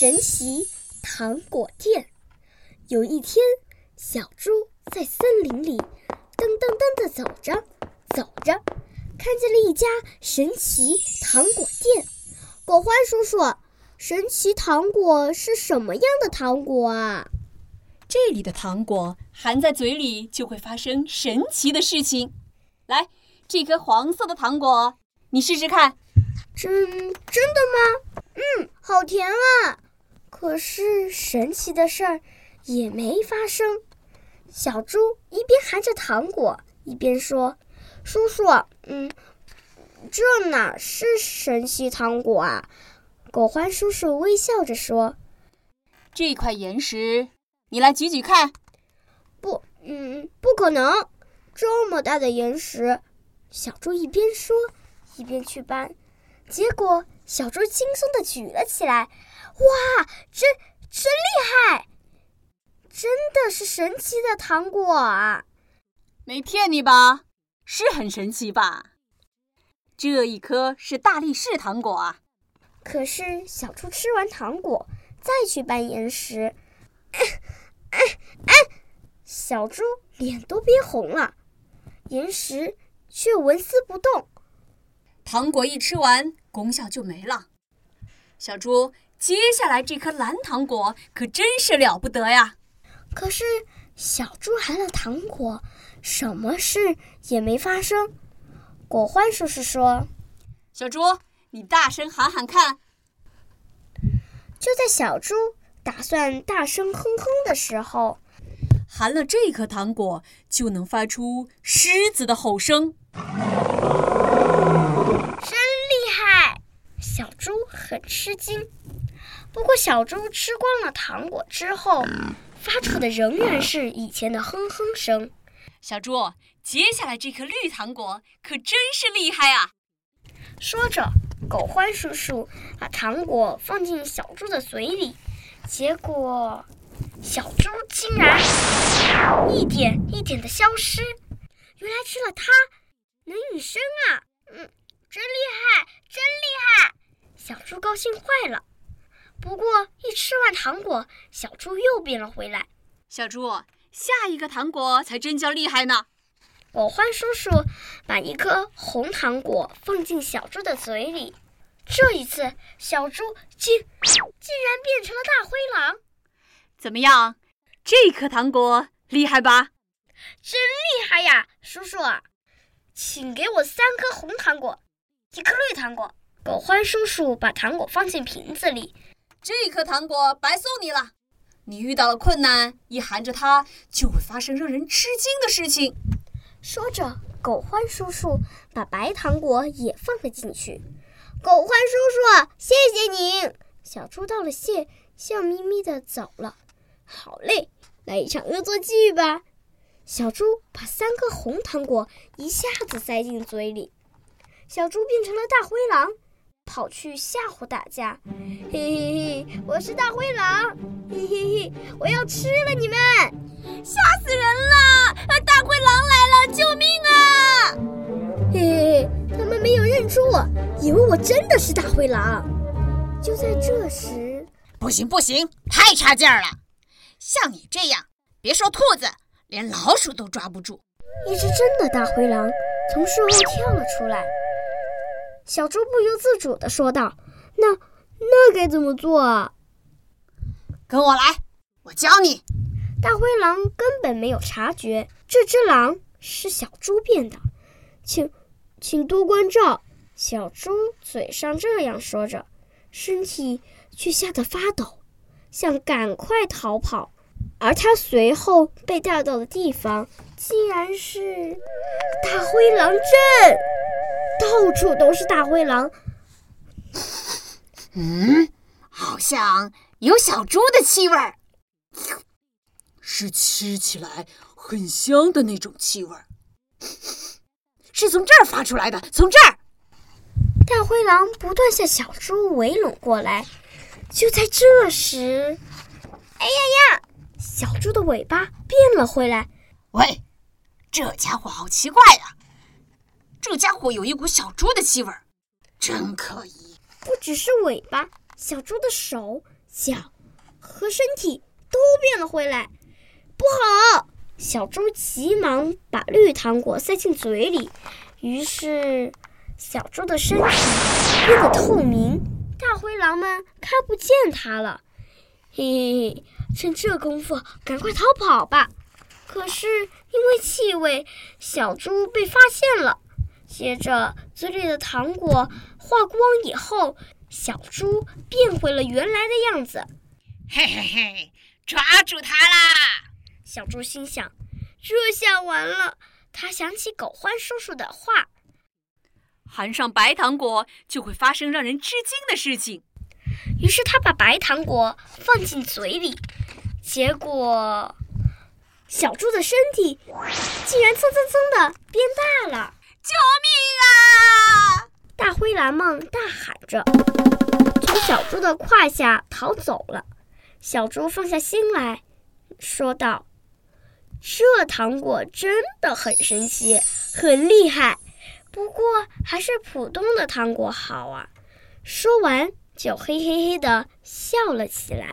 神奇糖果店。有一天，小猪在森林里噔噔噔地走着，走着，看见了一家神奇糖果店。果欢叔叔，神奇糖果是什么样的糖果啊？这里的糖果含在嘴里就会发生神奇的事情。来，这颗黄色的糖果，你试试看。真真的吗？嗯，好甜啊！可是神奇的事儿也没发生。小猪一边含着糖果，一边说：“叔叔，嗯，这哪是神奇糖果啊？”狗欢叔叔微笑着说：“这块岩石，你来举举看。”不，嗯，不可能，这么大的岩石。小猪一边说，一边去搬。结果，小猪轻松地举了起来。哇，真真厉害！真的是神奇的糖果啊！没骗你吧？是很神奇吧？这一颗是大力士糖果啊！可是，小猪吃完糖果，再去搬岩石，哎哎哎！小猪脸都憋红了，岩石却纹丝不动。糖果一吃完。功效就没了，小猪，接下来这颗蓝糖果可真是了不得呀！可是小猪含了糖果，什么事也没发生。果欢叔叔说：“小猪，你大声喊喊看。”就在小猪打算大声哼哼的时候，含了这颗糖果就能发出狮子的吼声。真厉害小猪很吃惊，不过小猪吃光了糖果之后，发出的仍然是以前的哼哼声。小猪，接下来这颗绿糖果可真是厉害啊！说着，狗欢叔叔把糖果放进小猪的嘴里，结果小猪竟然一点一点的消失。原来吃了它能隐身啊！嗯，真厉害，真厉害！小猪高兴坏了，不过一吃完糖果，小猪又变了回来。小猪，下一个糖果才真叫厉害呢！狗欢叔叔把一颗红糖果放进小猪的嘴里，这一次小猪竟竟然变成了大灰狼。怎么样，这颗糖果厉害吧？真厉害呀，叔叔！请给我三颗红糖果，一颗绿糖果。狗欢叔叔把糖果放进瓶子里，这颗糖果白送你了。你遇到了困难，一含着它，就会发生让人吃惊的事情。说着，狗欢叔叔把白糖果也放了进去。狗欢叔叔，谢谢您。小猪道了谢，笑眯眯的走了。好嘞，来一场恶作剧吧。小猪把三颗红糖果一下子塞进嘴里，小猪变成了大灰狼。跑去吓唬大家，嘿嘿嘿，我是大灰狼，嘿嘿嘿，我要吃了你们，吓死人了！大灰狼来了，救命啊！嘿嘿嘿，他们没有认出我，以为我真的是大灰狼。就在这时，不行不行，太差劲儿了！像你这样，别说兔子，连老鼠都抓不住。一只真的大灰狼从树后跳了出来。小猪不由自主地说道：“那那该怎么做啊？”跟我来，我教你。大灰狼根本没有察觉这只狼是小猪变的，请请多关照。小猪嘴上这样说着，身体却吓得发抖，想赶快逃跑。而他随后被带到的地方，竟然是大灰狼镇。到处都是大灰狼。嗯，好像有小猪的气味儿，是吃起来很香的那种气味儿，是从这儿发出来的。从这儿，大灰狼不断向小猪围拢过来。就在这时，哎呀呀！小猪的尾巴变了回来。喂，这家伙好奇怪呀！这家伙有一股小猪的气味，真可疑。不只是尾巴，小猪的手脚和身体都变了回来。不好！小猪急忙把绿糖果塞进嘴里，于是小猪的身体变得透明，大灰狼们看不见它了。嘿嘿嘿，趁这功夫赶快逃跑吧！可是因为气味，小猪被发现了。接着，嘴里的糖果化光以后，小猪变回了原来的样子。嘿嘿嘿，抓住它啦！小猪心想：“这下完了。”他想起狗獾叔叔的话：“含上白糖果就会发生让人吃惊的事情。”于是他把白糖果放进嘴里，结果小猪的身体竟然蹭蹭蹭的变大了！救命啊！大灰蓝梦大喊着，从小猪的胯下逃走了。小猪放下心来说道。这糖果真的很神奇，很厉害，不过还是普通的糖果好啊！说完，就嘿嘿嘿的笑了起来。